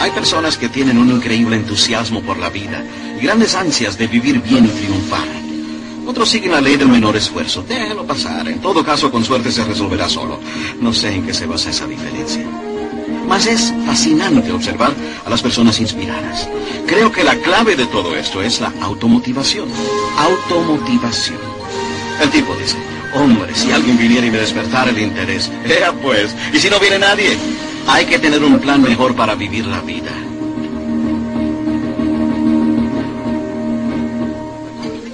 Hay personas que tienen un increíble entusiasmo por la vida y grandes ansias de vivir bien y triunfar. Otros siguen la ley del menor esfuerzo. Déjalo pasar. En todo caso, con suerte se resolverá solo. No sé en qué se basa esa diferencia. Mas es fascinante observar a las personas inspiradas. Creo que la clave de todo esto es la automotivación. Automotivación. El tipo dice, hombre, si alguien viniera y me despertara el interés, ea pues, y si no viene nadie, hay que tener un plan mejor para vivir la vida.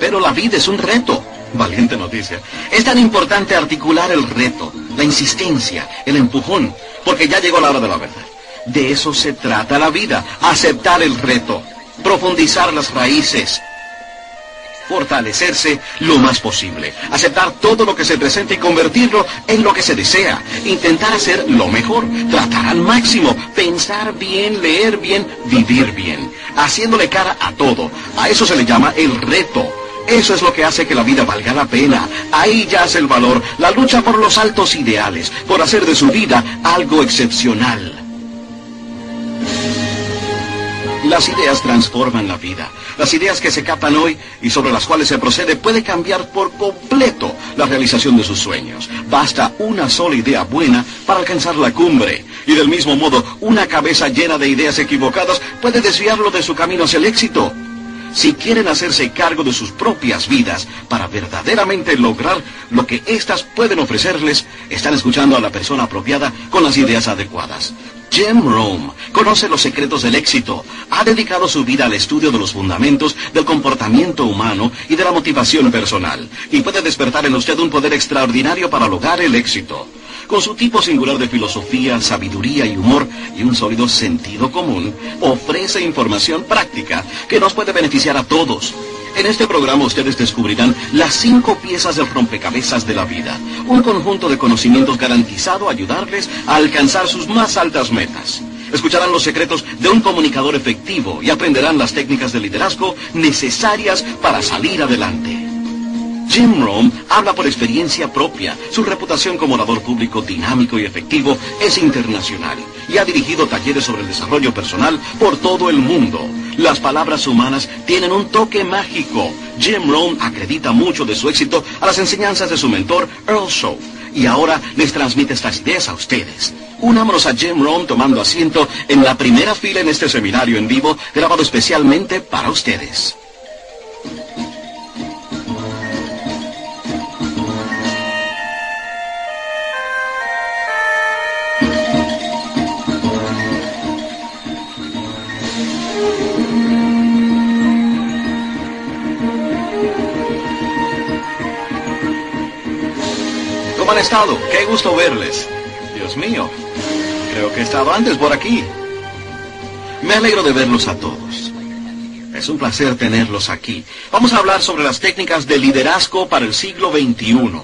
Pero la vida es un reto. Valiente noticia. Es tan importante articular el reto, la insistencia, el empujón, porque ya llegó la hora de la verdad. De eso se trata la vida, aceptar el reto, profundizar las raíces, fortalecerse lo más posible, aceptar todo lo que se presenta y convertirlo en lo que se desea, intentar hacer lo mejor, tratar al máximo, pensar bien, leer bien, vivir bien, haciéndole cara a todo. A eso se le llama el reto. Eso es lo que hace que la vida valga la pena. Ahí yace el valor, la lucha por los altos ideales, por hacer de su vida algo excepcional. Las ideas transforman la vida. Las ideas que se captan hoy y sobre las cuales se procede puede cambiar por completo la realización de sus sueños. Basta una sola idea buena para alcanzar la cumbre. Y del mismo modo, una cabeza llena de ideas equivocadas puede desviarlo de su camino hacia el éxito. Si quieren hacerse cargo de sus propias vidas para verdaderamente lograr lo que éstas pueden ofrecerles, están escuchando a la persona apropiada con las ideas adecuadas. Jim Rome conoce los secretos del éxito. Ha dedicado su vida al estudio de los fundamentos del comportamiento humano y de la motivación personal. Y puede despertar en usted un poder extraordinario para lograr el éxito. Con su tipo singular de filosofía, sabiduría y humor y un sólido sentido común, ofrece información práctica que nos puede beneficiar a todos. En este programa ustedes descubrirán las cinco piezas del rompecabezas de la vida, un conjunto de conocimientos garantizado a ayudarles a alcanzar sus más altas metas. Escucharán los secretos de un comunicador efectivo y aprenderán las técnicas de liderazgo necesarias para salir adelante. Jim Rome habla por experiencia propia. Su reputación como orador público dinámico y efectivo es internacional y ha dirigido talleres sobre el desarrollo personal por todo el mundo. Las palabras humanas tienen un toque mágico. Jim Rome acredita mucho de su éxito a las enseñanzas de su mentor Earl Shaw y ahora les transmite estas ideas a ustedes. Unámonos a Jim Rome tomando asiento en la primera fila en este seminario en vivo grabado especialmente para ustedes. Estado? Qué gusto verles. Dios mío, creo que he estado antes por aquí. Me alegro de verlos a todos. Es un placer tenerlos aquí. Vamos a hablar sobre las técnicas de liderazgo para el siglo XXI.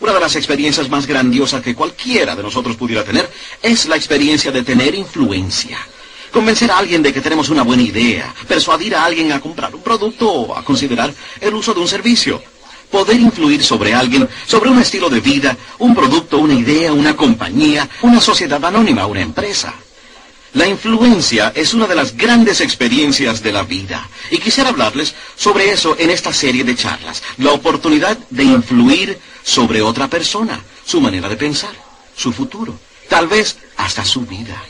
Una de las experiencias más grandiosas que cualquiera de nosotros pudiera tener es la experiencia de tener influencia. Convencer a alguien de que tenemos una buena idea, persuadir a alguien a comprar un producto o a considerar el uso de un servicio. Poder influir sobre alguien, sobre un estilo de vida, un producto, una idea, una compañía, una sociedad anónima, una empresa. La influencia es una de las grandes experiencias de la vida. Y quisiera hablarles sobre eso en esta serie de charlas. La oportunidad de influir sobre otra persona, su manera de pensar, su futuro, tal vez hasta su vida.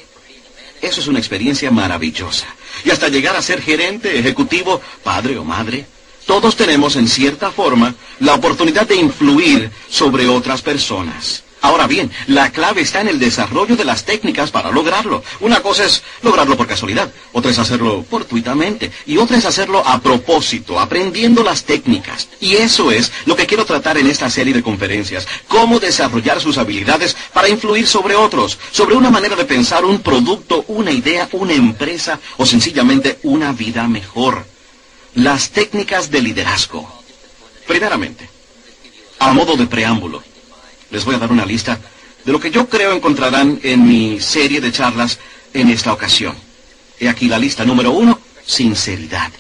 Eso es una experiencia maravillosa. Y hasta llegar a ser gerente, ejecutivo, padre o madre, todos tenemos en cierta forma la oportunidad de influir sobre otras personas. Ahora bien, la clave está en el desarrollo de las técnicas para lograrlo. Una cosa es lograrlo por casualidad, otra es hacerlo fortuitamente y otra es hacerlo a propósito, aprendiendo las técnicas. Y eso es lo que quiero tratar en esta serie de conferencias, cómo desarrollar sus habilidades para influir sobre otros, sobre una manera de pensar un producto, una idea, una empresa o sencillamente una vida mejor. Las técnicas de liderazgo. Primeramente, a modo de preámbulo, les voy a dar una lista de lo que yo creo encontrarán en mi serie de charlas en esta ocasión. He aquí la lista número uno, sinceridad.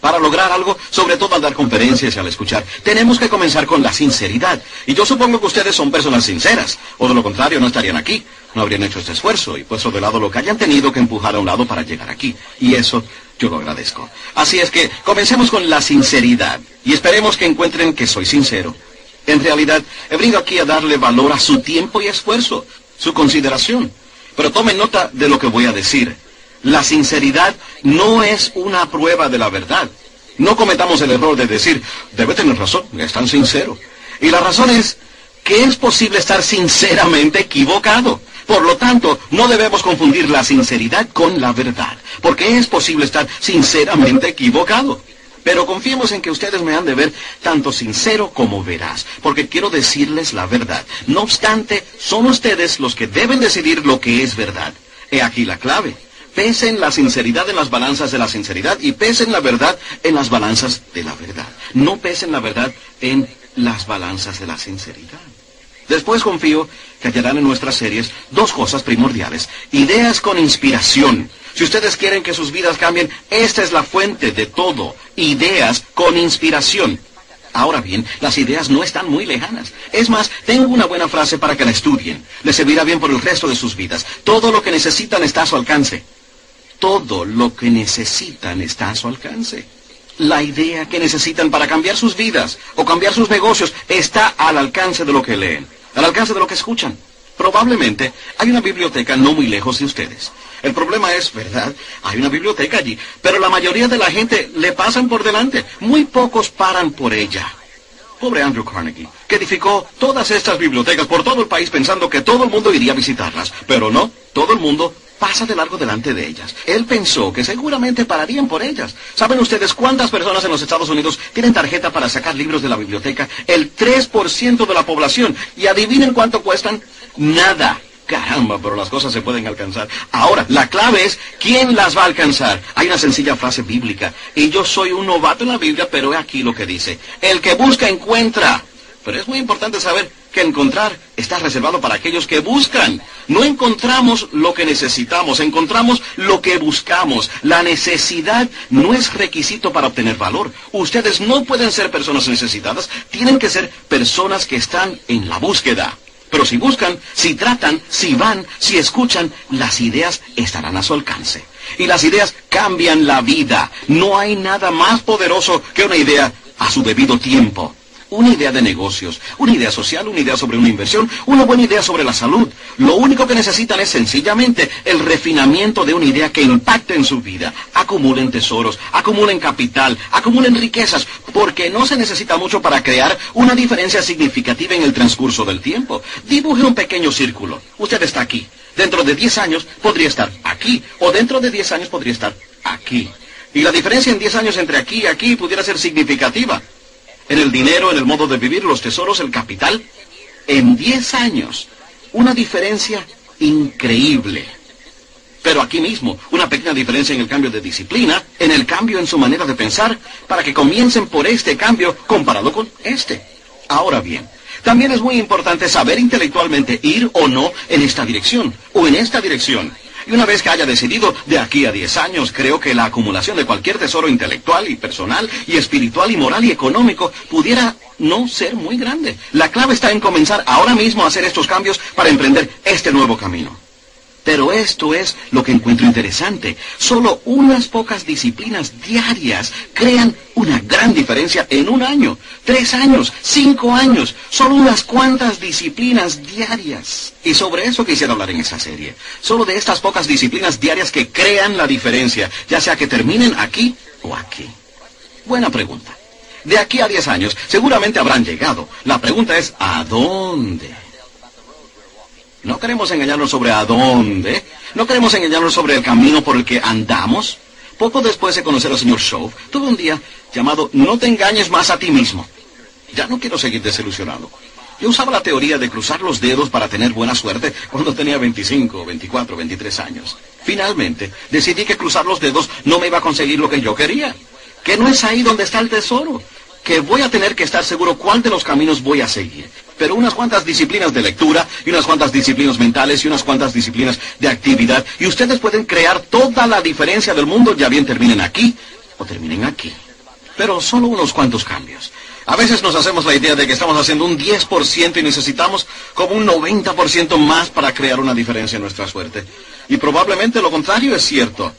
Para lograr algo, sobre todo al dar conferencias y al escuchar, tenemos que comenzar con la sinceridad. Y yo supongo que ustedes son personas sinceras, o de lo contrario no estarían aquí, no habrían hecho este esfuerzo y puesto de lado lo que hayan tenido que empujar a un lado para llegar aquí. Y eso yo lo agradezco. Así es que comencemos con la sinceridad y esperemos que encuentren que soy sincero en realidad, he venido aquí a darle valor a su tiempo y esfuerzo, su consideración. Pero tomen nota de lo que voy a decir. La sinceridad no es una prueba de la verdad. No cometamos el error de decir, debe tener razón, es tan sincero. Y la razón es que es posible estar sinceramente equivocado. Por lo tanto, no debemos confundir la sinceridad con la verdad, porque es posible estar sinceramente equivocado. Pero confiemos en que ustedes me han de ver tanto sincero como veraz, porque quiero decirles la verdad. No obstante, son ustedes los que deben decidir lo que es verdad. He aquí la clave. Pesen la sinceridad en las balanzas de la sinceridad y pesen la verdad en las balanzas de la verdad. No pesen la verdad en las balanzas de la sinceridad. Después confío que hallarán en nuestras series dos cosas primordiales. Ideas con inspiración si ustedes quieren que sus vidas cambien, esta es la fuente de todo. Ideas con inspiración. Ahora bien, las ideas no están muy lejanas. Es más, tengo una buena frase para que la estudien. Les servirá bien por el resto de sus vidas. Todo lo que necesitan está a su alcance. Todo lo que necesitan está a su alcance. La idea que necesitan para cambiar sus vidas o cambiar sus negocios está al alcance de lo que leen, al alcance de lo que escuchan. Probablemente hay una biblioteca no muy lejos de ustedes. El problema es, ¿verdad? Hay una biblioteca allí, pero la mayoría de la gente le pasan por delante. Muy pocos paran por ella. Pobre Andrew Carnegie, que edificó todas estas bibliotecas por todo el país pensando que todo el mundo iría a visitarlas. Pero no, todo el mundo pasa de largo delante de ellas. Él pensó que seguramente pararían por ellas. ¿Saben ustedes cuántas personas en los Estados Unidos tienen tarjeta para sacar libros de la biblioteca? El 3% de la población. Y adivinen cuánto cuestan. Nada. Caramba, pero las cosas se pueden alcanzar. Ahora, la clave es quién las va a alcanzar. Hay una sencilla frase bíblica. Y yo soy un novato en la Biblia, pero he aquí lo que dice. El que busca encuentra. Pero es muy importante saber que encontrar está reservado para aquellos que buscan. No encontramos lo que necesitamos, encontramos lo que buscamos. La necesidad no es requisito para obtener valor. Ustedes no pueden ser personas necesitadas, tienen que ser personas que están en la búsqueda. Pero si buscan, si tratan, si van, si escuchan, las ideas estarán a su alcance. Y las ideas cambian la vida. No hay nada más poderoso que una idea a su debido tiempo una idea de negocios, una idea social, una idea sobre una inversión, una buena idea sobre la salud. Lo único que necesitan es sencillamente el refinamiento de una idea que impacte en su vida. Acumulen tesoros, acumulen capital, acumulen riquezas, porque no se necesita mucho para crear una diferencia significativa en el transcurso del tiempo. Dibuje un pequeño círculo. Usted está aquí. Dentro de 10 años podría estar aquí, o dentro de 10 años podría estar aquí. Y la diferencia en 10 años entre aquí y aquí pudiera ser significativa en el dinero, en el modo de vivir, los tesoros, el capital. En 10 años, una diferencia increíble. Pero aquí mismo, una pequeña diferencia en el cambio de disciplina, en el cambio en su manera de pensar, para que comiencen por este cambio comparado con este. Ahora bien, también es muy importante saber intelectualmente ir o no en esta dirección, o en esta dirección. Y una vez que haya decidido, de aquí a 10 años, creo que la acumulación de cualquier tesoro intelectual y personal y espiritual y moral y económico pudiera no ser muy grande. La clave está en comenzar ahora mismo a hacer estos cambios para emprender este nuevo camino. Pero esto es lo que encuentro interesante. Solo unas pocas disciplinas diarias crean una gran diferencia en un año, tres años, cinco años. Solo unas cuantas disciplinas diarias. Y sobre eso quisiera hablar en esa serie. Solo de estas pocas disciplinas diarias que crean la diferencia, ya sea que terminen aquí o aquí. Buena pregunta. De aquí a diez años seguramente habrán llegado. La pregunta es, ¿a dónde? No queremos engañarnos sobre a dónde. No queremos engañarnos sobre el camino por el que andamos. Poco después de conocer al señor Shaw, tuve un día llamado No te engañes más a ti mismo. Ya no quiero seguir desilusionado. Yo usaba la teoría de cruzar los dedos para tener buena suerte cuando tenía 25, 24, 23 años. Finalmente, decidí que cruzar los dedos no me iba a conseguir lo que yo quería. Que no es ahí donde está el tesoro. Que voy a tener que estar seguro cuál de los caminos voy a seguir. Pero unas cuantas disciplinas de lectura y unas cuantas disciplinas mentales y unas cuantas disciplinas de actividad. Y ustedes pueden crear toda la diferencia del mundo, ya bien terminen aquí o terminen aquí. Pero solo unos cuantos cambios. A veces nos hacemos la idea de que estamos haciendo un 10% y necesitamos como un 90% más para crear una diferencia en nuestra suerte. Y probablemente lo contrario es cierto.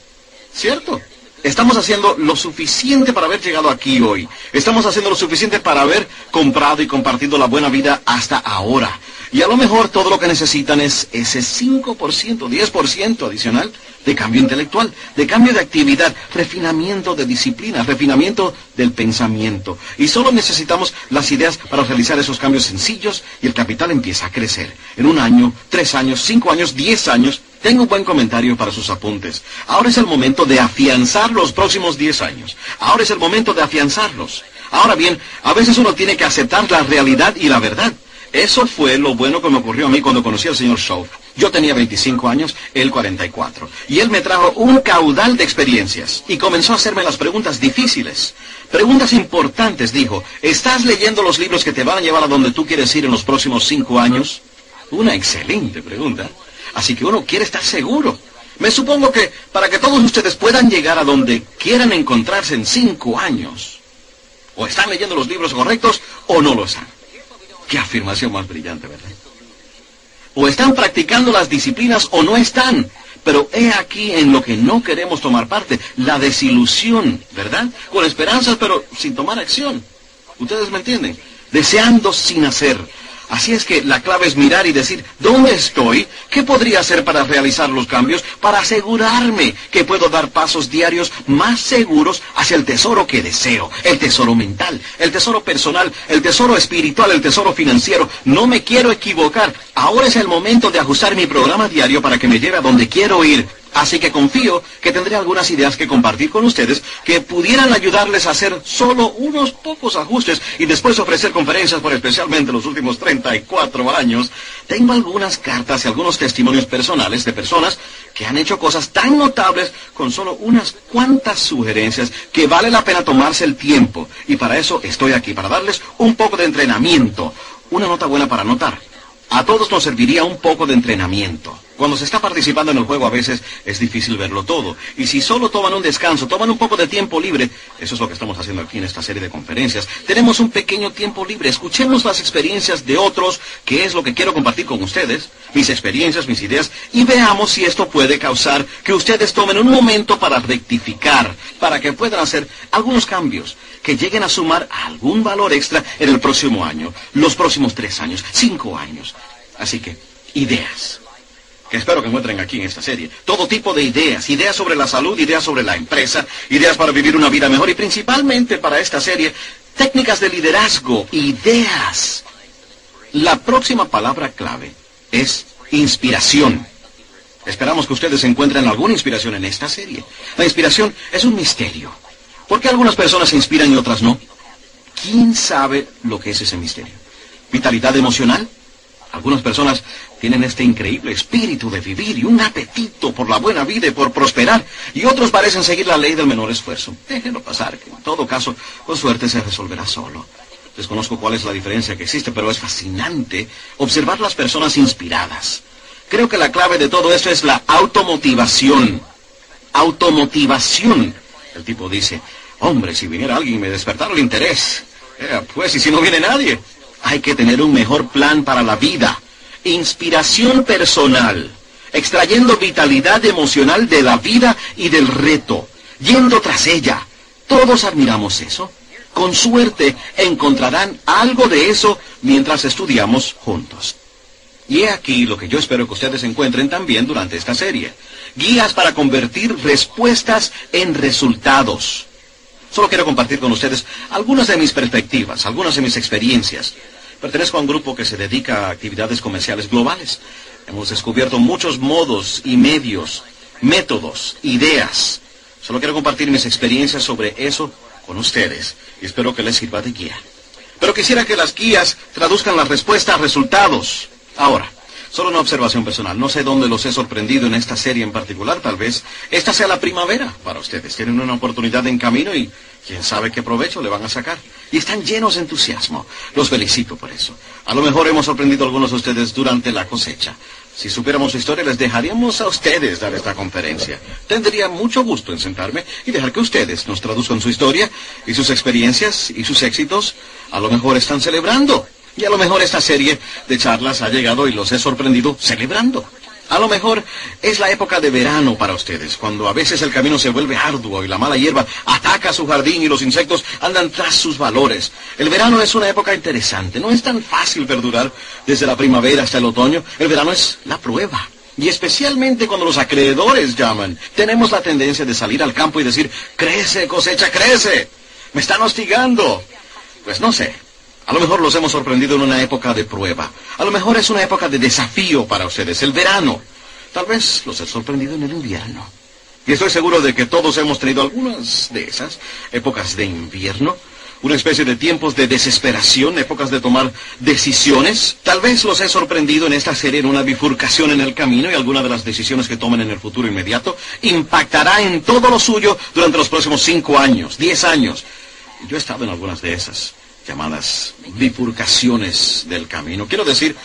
¿Cierto? Estamos haciendo lo suficiente para haber llegado aquí hoy. Estamos haciendo lo suficiente para haber comprado y compartido la buena vida hasta ahora. Y a lo mejor todo lo que necesitan es ese 5%, 10% adicional de cambio intelectual, de cambio de actividad, refinamiento de disciplina, refinamiento del pensamiento. Y solo necesitamos las ideas para realizar esos cambios sencillos y el capital empieza a crecer. En un año, tres años, cinco años, diez años, tengo un buen comentario para sus apuntes. Ahora es el momento de afianzar los próximos diez años. Ahora es el momento de afianzarlos. Ahora bien, a veces uno tiene que aceptar la realidad y la verdad. Eso fue lo bueno que me ocurrió a mí cuando conocí al señor Shaw. Yo tenía 25 años, él 44. Y él me trajo un caudal de experiencias y comenzó a hacerme las preguntas difíciles. Preguntas importantes, dijo. ¿Estás leyendo los libros que te van a llevar a donde tú quieres ir en los próximos cinco años? Una excelente pregunta. Así que uno quiere estar seguro. Me supongo que para que todos ustedes puedan llegar a donde quieran encontrarse en cinco años, o están leyendo los libros correctos o no lo están. Qué afirmación más brillante, ¿verdad? O están practicando las disciplinas o no están. Pero he aquí en lo que no queremos tomar parte, la desilusión, ¿verdad? Con esperanzas pero sin tomar acción. ¿Ustedes me entienden? Deseando sin hacer, Así es que la clave es mirar y decir, ¿dónde estoy? ¿Qué podría hacer para realizar los cambios? Para asegurarme que puedo dar pasos diarios más seguros hacia el tesoro que deseo. El tesoro mental, el tesoro personal, el tesoro espiritual, el tesoro financiero. No me quiero equivocar. Ahora es el momento de ajustar mi programa diario para que me lleve a donde quiero ir. Así que confío que tendré algunas ideas que compartir con ustedes que pudieran ayudarles a hacer solo unos pocos ajustes y después ofrecer conferencias por especialmente los últimos 34 años. Tengo algunas cartas y algunos testimonios personales de personas que han hecho cosas tan notables con solo unas cuantas sugerencias que vale la pena tomarse el tiempo. Y para eso estoy aquí, para darles un poco de entrenamiento. Una nota buena para notar. A todos nos serviría un poco de entrenamiento. Cuando se está participando en el juego a veces es difícil verlo todo. Y si solo toman un descanso, toman un poco de tiempo libre, eso es lo que estamos haciendo aquí en esta serie de conferencias, tenemos un pequeño tiempo libre. Escuchemos las experiencias de otros, que es lo que quiero compartir con ustedes, mis experiencias, mis ideas, y veamos si esto puede causar que ustedes tomen un momento para rectificar, para que puedan hacer algunos cambios que lleguen a sumar algún valor extra en el próximo año, los próximos tres años, cinco años. Así que, ideas que espero que encuentren aquí en esta serie. Todo tipo de ideas, ideas sobre la salud, ideas sobre la empresa, ideas para vivir una vida mejor y principalmente para esta serie, técnicas de liderazgo, ideas. La próxima palabra clave es inspiración. Esperamos que ustedes encuentren alguna inspiración en esta serie. La inspiración es un misterio. ¿Por qué algunas personas se inspiran y otras no? ¿Quién sabe lo que es ese misterio? ¿Vitalidad emocional? Algunas personas tienen este increíble espíritu de vivir y un apetito por la buena vida y por prosperar, y otros parecen seguir la ley del menor esfuerzo. Déjenlo pasar, que en todo caso, con suerte se resolverá solo. Desconozco cuál es la diferencia que existe, pero es fascinante observar las personas inspiradas. Creo que la clave de todo esto es la automotivación. Automotivación. El tipo dice, hombre, si viniera alguien y me despertara el interés. Eh, pues, ¿y si no viene nadie? Hay que tener un mejor plan para la vida. Inspiración personal. Extrayendo vitalidad emocional de la vida y del reto. Yendo tras ella. Todos admiramos eso. Con suerte encontrarán algo de eso mientras estudiamos juntos. Y he aquí lo que yo espero que ustedes encuentren también durante esta serie. Guías para convertir respuestas en resultados. Solo quiero compartir con ustedes algunas de mis perspectivas, algunas de mis experiencias. Pertenezco a un grupo que se dedica a actividades comerciales globales. Hemos descubierto muchos modos y medios, métodos, ideas. Solo quiero compartir mis experiencias sobre eso con ustedes y espero que les sirva de guía. Pero quisiera que las guías traduzcan las respuestas a resultados. Ahora, solo una observación personal. No sé dónde los he sorprendido en esta serie en particular. Tal vez esta sea la primavera para ustedes. Tienen una oportunidad en camino y quién sabe qué provecho le van a sacar. Y están llenos de entusiasmo. Los felicito por eso. A lo mejor hemos sorprendido a algunos de ustedes durante la cosecha. Si supiéramos su historia, les dejaríamos a ustedes dar esta conferencia. Tendría mucho gusto en sentarme y dejar que ustedes nos traduzcan su historia y sus experiencias y sus éxitos. A lo mejor están celebrando. Y a lo mejor esta serie de charlas ha llegado y los he sorprendido celebrando. A lo mejor es la época de verano para ustedes, cuando a veces el camino se vuelve arduo y la mala hierba ataca su jardín y los insectos andan tras sus valores. El verano es una época interesante, no es tan fácil perdurar desde la primavera hasta el otoño. El verano es la prueba. Y especialmente cuando los acreedores llaman, tenemos la tendencia de salir al campo y decir, crece, cosecha, crece. Me están hostigando. Pues no sé, a lo mejor los hemos sorprendido en una época de prueba. A lo mejor es una época de desafío para ustedes, el verano. Tal vez los he sorprendido en el invierno. Y estoy seguro de que todos hemos tenido algunas de esas épocas de invierno. Una especie de tiempos de desesperación, épocas de tomar decisiones. Tal vez los he sorprendido en esta serie en una bifurcación en el camino y alguna de las decisiones que tomen en el futuro inmediato impactará en todo lo suyo durante los próximos cinco años, diez años. Yo he estado en algunas de esas llamadas bifurcaciones del camino. Quiero decir,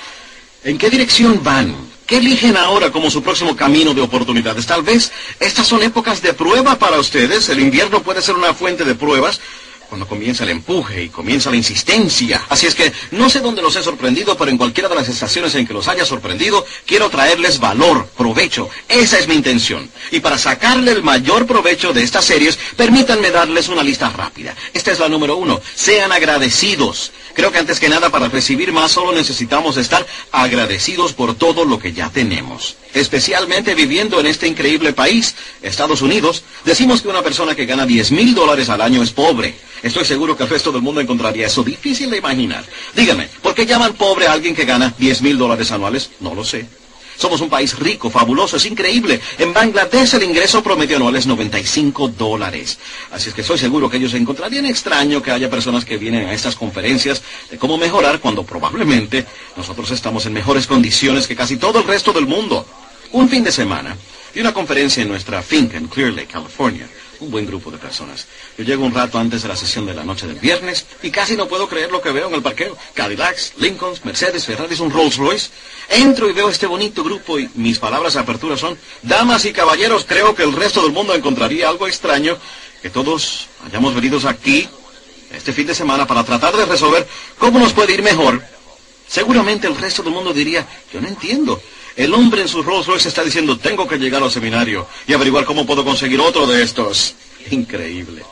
¿en qué dirección van? ¿Qué eligen ahora como su próximo camino de oportunidades? Tal vez estas son épocas de prueba para ustedes. El invierno puede ser una fuente de pruebas cuando comienza el empuje y comienza la insistencia. Así es que no sé dónde los he sorprendido, pero en cualquiera de las estaciones en que los haya sorprendido, quiero traerles valor, provecho. Esa es mi intención. Y para sacarle el mayor provecho de estas series, permítanme darles una lista rápida. Esta es la número uno. Sean agradecidos. Creo que antes que nada para recibir más solo necesitamos estar agradecidos por todo lo que ya tenemos. Especialmente viviendo en este increíble país, Estados Unidos, decimos que una persona que gana 10 mil dólares al año es pobre. Estoy seguro que el resto del mundo encontraría eso difícil de imaginar. Dígame, ¿por qué llaman pobre a alguien que gana 10 mil dólares anuales? No lo sé. Somos un país rico, fabuloso, es increíble. En Bangladesh el ingreso promedio anual es 95 dólares. Así es que estoy seguro que ellos encontrarían extraño que haya personas que vienen a estas conferencias de cómo mejorar cuando probablemente nosotros estamos en mejores condiciones que casi todo el resto del mundo. Un fin de semana, y una conferencia en nuestra finca en Clear Lake, California un buen grupo de personas. Yo llego un rato antes de la sesión de la noche del viernes y casi no puedo creer lo que veo en el parqueo. Cadillacs, Lincolns, Mercedes, Ferraris, un Rolls Royce. Entro y veo este bonito grupo y mis palabras de apertura son, damas y caballeros, creo que el resto del mundo encontraría algo extraño que todos hayamos venido aquí este fin de semana para tratar de resolver cómo nos puede ir mejor. Seguramente el resto del mundo diría, yo no entiendo. El hombre en su Rolls Royce está diciendo, tengo que llegar al seminario y averiguar cómo puedo conseguir otro de estos. Increíble.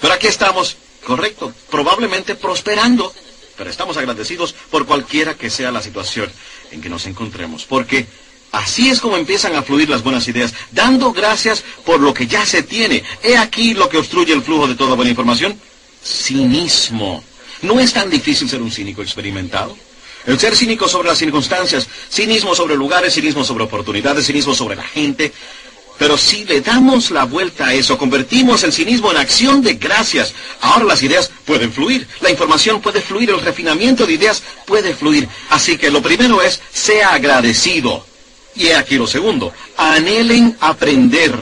Pero aquí estamos, correcto, probablemente prosperando, pero estamos agradecidos por cualquiera que sea la situación en que nos encontremos, porque así es como empiezan a fluir las buenas ideas, dando gracias por lo que ya se tiene. He aquí lo que obstruye el flujo de toda buena información. Cinismo. No es tan difícil ser un cínico experimentado. El ser cínico sobre las circunstancias, cinismo sobre lugares, cinismo sobre oportunidades, cinismo sobre la gente. Pero si le damos la vuelta a eso, convertimos el cinismo en acción de gracias, ahora las ideas pueden fluir, la información puede fluir, el refinamiento de ideas puede fluir. Así que lo primero es, sea agradecido. Y aquí lo segundo, anhelen aprender.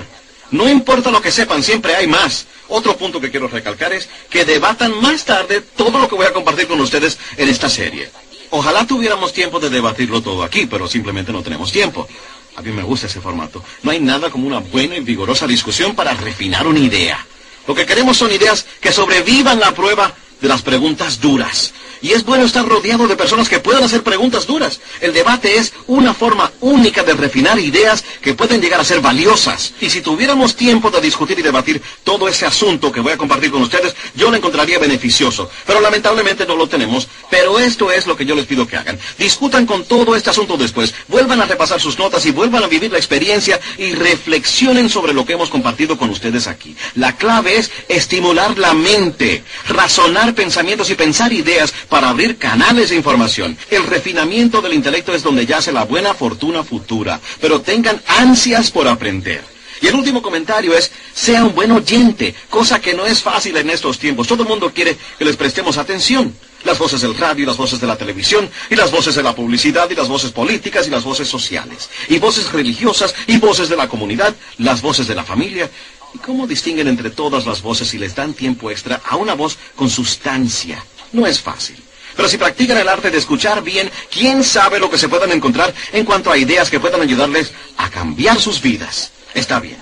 No importa lo que sepan, siempre hay más. Otro punto que quiero recalcar es que debatan más tarde todo lo que voy a compartir con ustedes en esta serie. Ojalá tuviéramos tiempo de debatirlo todo aquí, pero simplemente no tenemos tiempo. A mí me gusta ese formato. No hay nada como una buena y vigorosa discusión para refinar una idea. Lo que queremos son ideas que sobrevivan la prueba de las preguntas duras. Y es bueno estar rodeado de personas que puedan hacer preguntas duras. El debate es una forma única de refinar ideas que pueden llegar a ser valiosas. Y si tuviéramos tiempo de discutir y debatir todo ese asunto que voy a compartir con ustedes, yo lo encontraría beneficioso. Pero lamentablemente no lo tenemos. Pero esto es lo que yo les pido que hagan. Discutan con todo este asunto después. Vuelvan a repasar sus notas y vuelvan a vivir la experiencia y reflexionen sobre lo que hemos compartido con ustedes aquí. La clave es estimular la mente, razonar pensamientos y pensar ideas para abrir canales de información. El refinamiento del intelecto es donde yace la buena fortuna futura, pero tengan ansias por aprender. Y el último comentario es, sea un buen oyente, cosa que no es fácil en estos tiempos. Todo el mundo quiere que les prestemos atención. Las voces del radio las voces de la televisión, y las voces de la publicidad, y las voces políticas, y las voces sociales, y voces religiosas, y voces de la comunidad, las voces de la familia. ¿Y cómo distinguen entre todas las voces y les dan tiempo extra a una voz con sustancia? No es fácil. Pero si practican el arte de escuchar bien, quién sabe lo que se puedan encontrar en cuanto a ideas que puedan ayudarles a cambiar sus vidas. Está bien.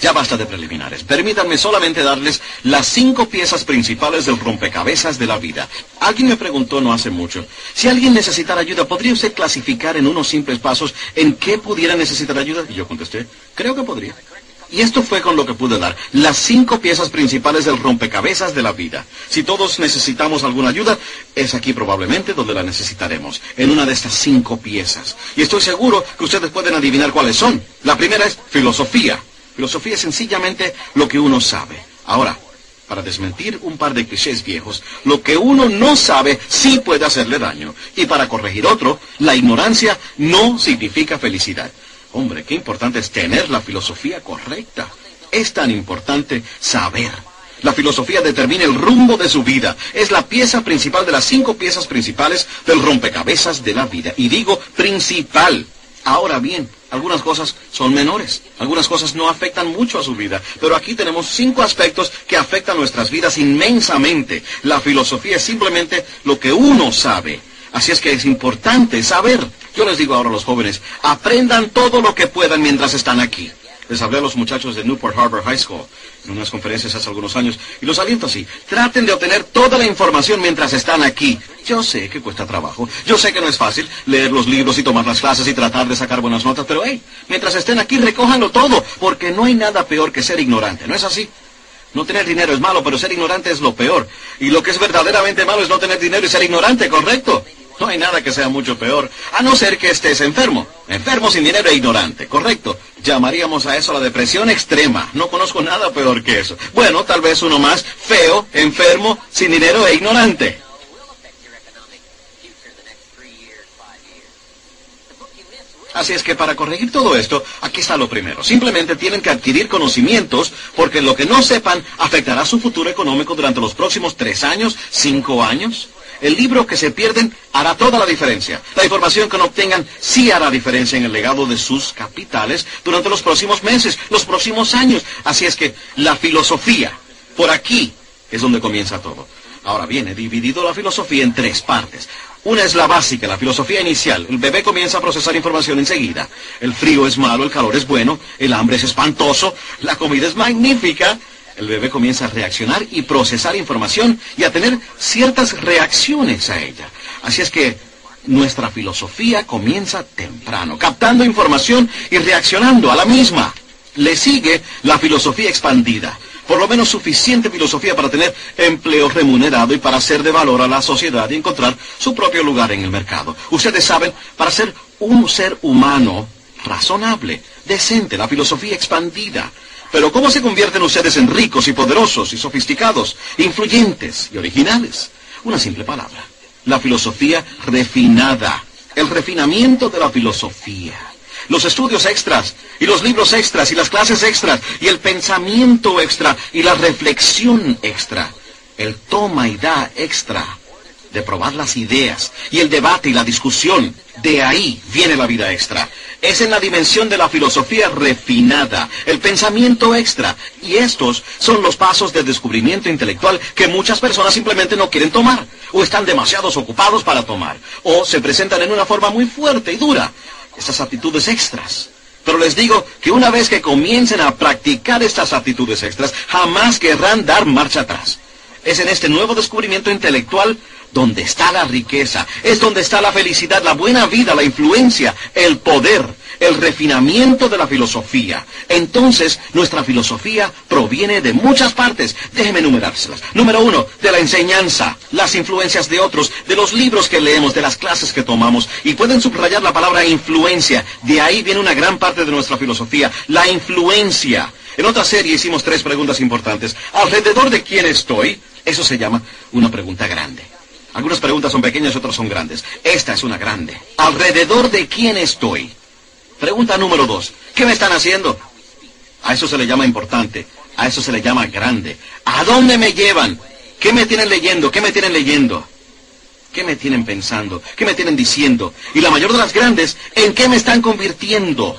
Ya basta de preliminares. Permítanme solamente darles las cinco piezas principales del rompecabezas de la vida. Alguien me preguntó no hace mucho, si alguien necesitara ayuda, ¿podría usted clasificar en unos simples pasos en qué pudiera necesitar ayuda? Y yo contesté, creo que podría. Y esto fue con lo que pude dar, las cinco piezas principales del rompecabezas de la vida. Si todos necesitamos alguna ayuda, es aquí probablemente donde la necesitaremos, en una de estas cinco piezas. Y estoy seguro que ustedes pueden adivinar cuáles son. La primera es filosofía. Filosofía es sencillamente lo que uno sabe. Ahora, para desmentir un par de clichés viejos, lo que uno no sabe sí puede hacerle daño. Y para corregir otro, la ignorancia no significa felicidad. Hombre, qué importante es tener la filosofía correcta. Es tan importante saber. La filosofía determina el rumbo de su vida. Es la pieza principal de las cinco piezas principales del rompecabezas de la vida. Y digo principal. Ahora bien, algunas cosas son menores, algunas cosas no afectan mucho a su vida, pero aquí tenemos cinco aspectos que afectan nuestras vidas inmensamente. La filosofía es simplemente lo que uno sabe. Así es que es importante saber. Yo les digo ahora a los jóvenes, aprendan todo lo que puedan mientras están aquí. Les hablé a los muchachos de Newport Harbor High School en unas conferencias hace algunos años y los aliento así. Traten de obtener toda la información mientras están aquí. Yo sé que cuesta trabajo. Yo sé que no es fácil leer los libros y tomar las clases y tratar de sacar buenas notas, pero hey, mientras estén aquí recójanlo todo, porque no hay nada peor que ser ignorante, ¿no es así? No tener dinero es malo, pero ser ignorante es lo peor. Y lo que es verdaderamente malo es no tener dinero y ser ignorante, ¿correcto? No hay nada que sea mucho peor, a no ser que estés enfermo. Enfermo sin dinero e ignorante, correcto. Llamaríamos a eso la depresión extrema. No conozco nada peor que eso. Bueno, tal vez uno más, feo, enfermo, sin dinero e ignorante. Así es que para corregir todo esto, aquí está lo primero. Simplemente tienen que adquirir conocimientos porque lo que no sepan afectará su futuro económico durante los próximos tres años, cinco años. El libro que se pierden hará toda la diferencia. La información que no obtengan sí hará diferencia en el legado de sus capitales durante los próximos meses, los próximos años. Así es que la filosofía, por aquí, es donde comienza todo. Ahora bien, he dividido la filosofía en tres partes. Una es la básica, la filosofía inicial. El bebé comienza a procesar información enseguida. El frío es malo, el calor es bueno, el hambre es espantoso, la comida es magnífica. El bebé comienza a reaccionar y procesar información y a tener ciertas reacciones a ella. Así es que nuestra filosofía comienza temprano, captando información y reaccionando a la misma. Le sigue la filosofía expandida por lo menos suficiente filosofía para tener empleo remunerado y para ser de valor a la sociedad y encontrar su propio lugar en el mercado. Ustedes saben, para ser un ser humano razonable, decente, la filosofía expandida. Pero ¿cómo se convierten ustedes en ricos y poderosos y sofisticados, influyentes y originales? Una simple palabra. La filosofía refinada. El refinamiento de la filosofía los estudios extras, y los libros extras, y las clases extras, y el pensamiento extra, y la reflexión extra, el toma y da extra, de probar las ideas, y el debate y la discusión. De ahí viene la vida extra. Es en la dimensión de la filosofía refinada, el pensamiento extra. Y estos son los pasos de descubrimiento intelectual que muchas personas simplemente no quieren tomar, o están demasiado ocupados para tomar, o se presentan en una forma muy fuerte y dura estas actitudes extras. Pero les digo que una vez que comiencen a practicar estas actitudes extras, jamás querrán dar marcha atrás. Es en este nuevo descubrimiento intelectual donde está la riqueza, es donde está la felicidad, la buena vida, la influencia, el poder, el refinamiento de la filosofía. Entonces, nuestra filosofía proviene de muchas partes. Déjeme enumerárselas. Número uno, de la enseñanza, las influencias de otros, de los libros que leemos, de las clases que tomamos. Y pueden subrayar la palabra influencia. De ahí viene una gran parte de nuestra filosofía. La influencia. En otra serie hicimos tres preguntas importantes. ¿Alrededor de quién estoy? Eso se llama una pregunta grande. Algunas preguntas son pequeñas otras son grandes. Esta es una grande. ¿Alrededor de quién estoy? Pregunta número dos. ¿Qué me están haciendo? A eso se le llama importante. A eso se le llama grande. ¿A dónde me llevan? ¿Qué me tienen leyendo? ¿Qué me tienen leyendo? ¿Qué me tienen pensando? ¿Qué me tienen diciendo? Y la mayor de las grandes, ¿en qué me están convirtiendo?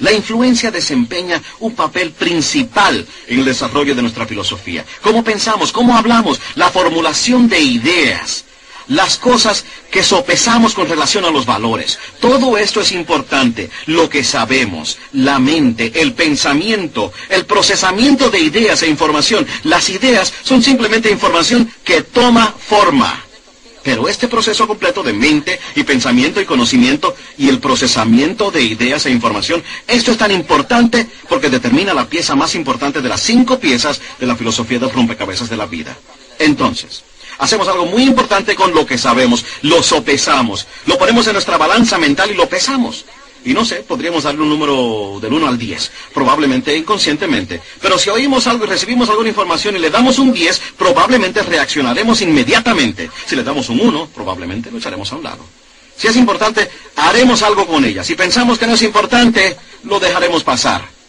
La influencia desempeña un papel principal en el desarrollo de nuestra filosofía. ¿Cómo pensamos? ¿Cómo hablamos? La formulación de ideas las cosas que sopesamos con relación a los valores. Todo esto es importante. Lo que sabemos, la mente, el pensamiento, el procesamiento de ideas e información. Las ideas son simplemente información que toma forma. Pero este proceso completo de mente y pensamiento y conocimiento y el procesamiento de ideas e información, esto es tan importante porque determina la pieza más importante de las cinco piezas de la filosofía de rompecabezas de la vida. Entonces, hacemos algo muy importante con lo que sabemos, lo sopesamos, lo ponemos en nuestra balanza mental y lo pesamos. Y no sé, podríamos darle un número del 1 al 10, probablemente inconscientemente. Pero si oímos algo y recibimos alguna información y le damos un 10, probablemente reaccionaremos inmediatamente. Si le damos un 1, probablemente lo echaremos a un lado. Si es importante, haremos algo con ella. Si pensamos que no es importante, lo dejaremos pasar.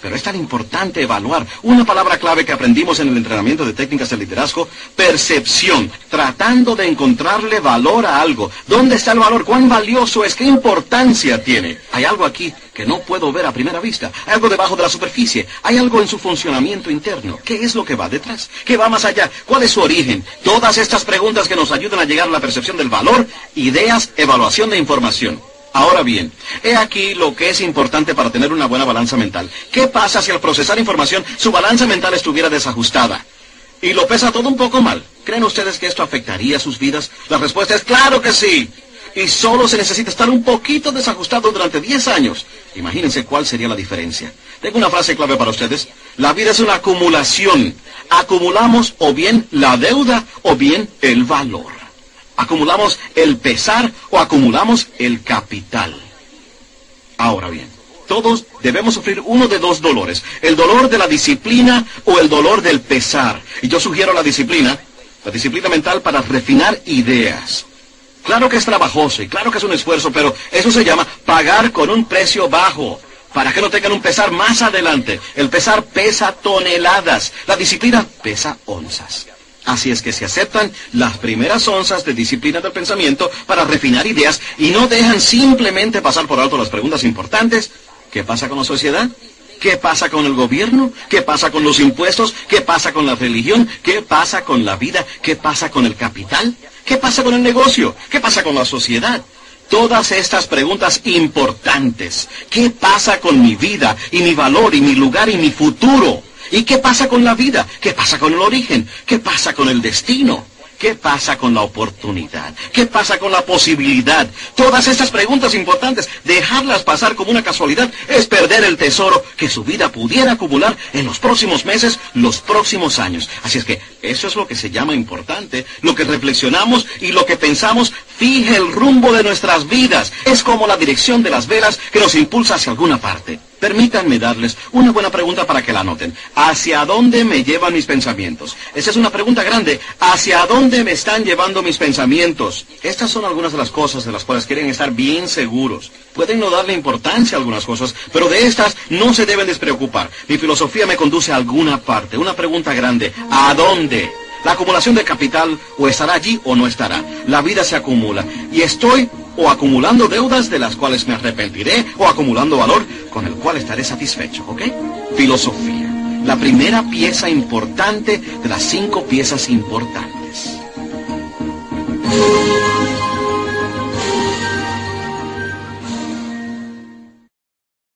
Pero es tan importante evaluar una palabra clave que aprendimos en el entrenamiento de técnicas de liderazgo, percepción, tratando de encontrarle valor a algo. ¿Dónde está el valor? ¿Cuán valioso es? ¿Qué importancia tiene? Hay algo aquí que no puedo ver a primera vista. Hay algo debajo de la superficie. Hay algo en su funcionamiento interno. ¿Qué es lo que va detrás? ¿Qué va más allá? ¿Cuál es su origen? Todas estas preguntas que nos ayudan a llegar a la percepción del valor, ideas, evaluación de información. Ahora bien, he aquí lo que es importante para tener una buena balanza mental. ¿Qué pasa si al procesar información su balanza mental estuviera desajustada? Y lo pesa todo un poco mal. ¿Creen ustedes que esto afectaría sus vidas? La respuesta es claro que sí. Y solo se necesita estar un poquito desajustado durante 10 años. Imagínense cuál sería la diferencia. Tengo una frase clave para ustedes. La vida es una acumulación. Acumulamos o bien la deuda o bien el valor acumulamos el pesar o acumulamos el capital. Ahora bien, todos debemos sufrir uno de dos dolores, el dolor de la disciplina o el dolor del pesar. Y yo sugiero la disciplina, la disciplina mental para refinar ideas. Claro que es trabajoso y claro que es un esfuerzo, pero eso se llama pagar con un precio bajo para que no tengan un pesar más adelante. El pesar pesa toneladas, la disciplina pesa onzas. Así es que se aceptan las primeras onzas de disciplina del pensamiento para refinar ideas y no dejan simplemente pasar por alto las preguntas importantes. ¿Qué pasa con la sociedad? ¿Qué pasa con el gobierno? ¿Qué pasa con los impuestos? ¿Qué pasa con la religión? ¿Qué pasa con la vida? ¿Qué pasa con el capital? ¿Qué pasa con el negocio? ¿Qué pasa con la sociedad? Todas estas preguntas importantes. ¿Qué pasa con mi vida y mi valor y mi lugar y mi futuro? ¿Y qué pasa con la vida? ¿Qué pasa con el origen? ¿Qué pasa con el destino? ¿Qué pasa con la oportunidad? ¿Qué pasa con la posibilidad? Todas estas preguntas importantes, dejarlas pasar como una casualidad es perder el tesoro que su vida pudiera acumular en los próximos meses, los próximos años. Así es que eso es lo que se llama importante. Lo que reflexionamos y lo que pensamos fije el rumbo de nuestras vidas. Es como la dirección de las velas que nos impulsa hacia alguna parte. Permítanme darles una buena pregunta para que la anoten. ¿Hacia dónde me llevan mis pensamientos? Esa es una pregunta grande. ¿Hacia dónde me están llevando mis pensamientos? Estas son algunas de las cosas de las cuales quieren estar bien seguros. Pueden no darle importancia a algunas cosas, pero de estas no se deben despreocupar. Mi filosofía me conduce a alguna parte. Una pregunta grande. ¿A dónde? La acumulación de capital o estará allí o no estará. La vida se acumula. Y estoy o acumulando deudas de las cuales me arrepentiré, o acumulando valor con el cual estaré satisfecho, ¿ok? Filosofía, la primera pieza importante de las cinco piezas importantes.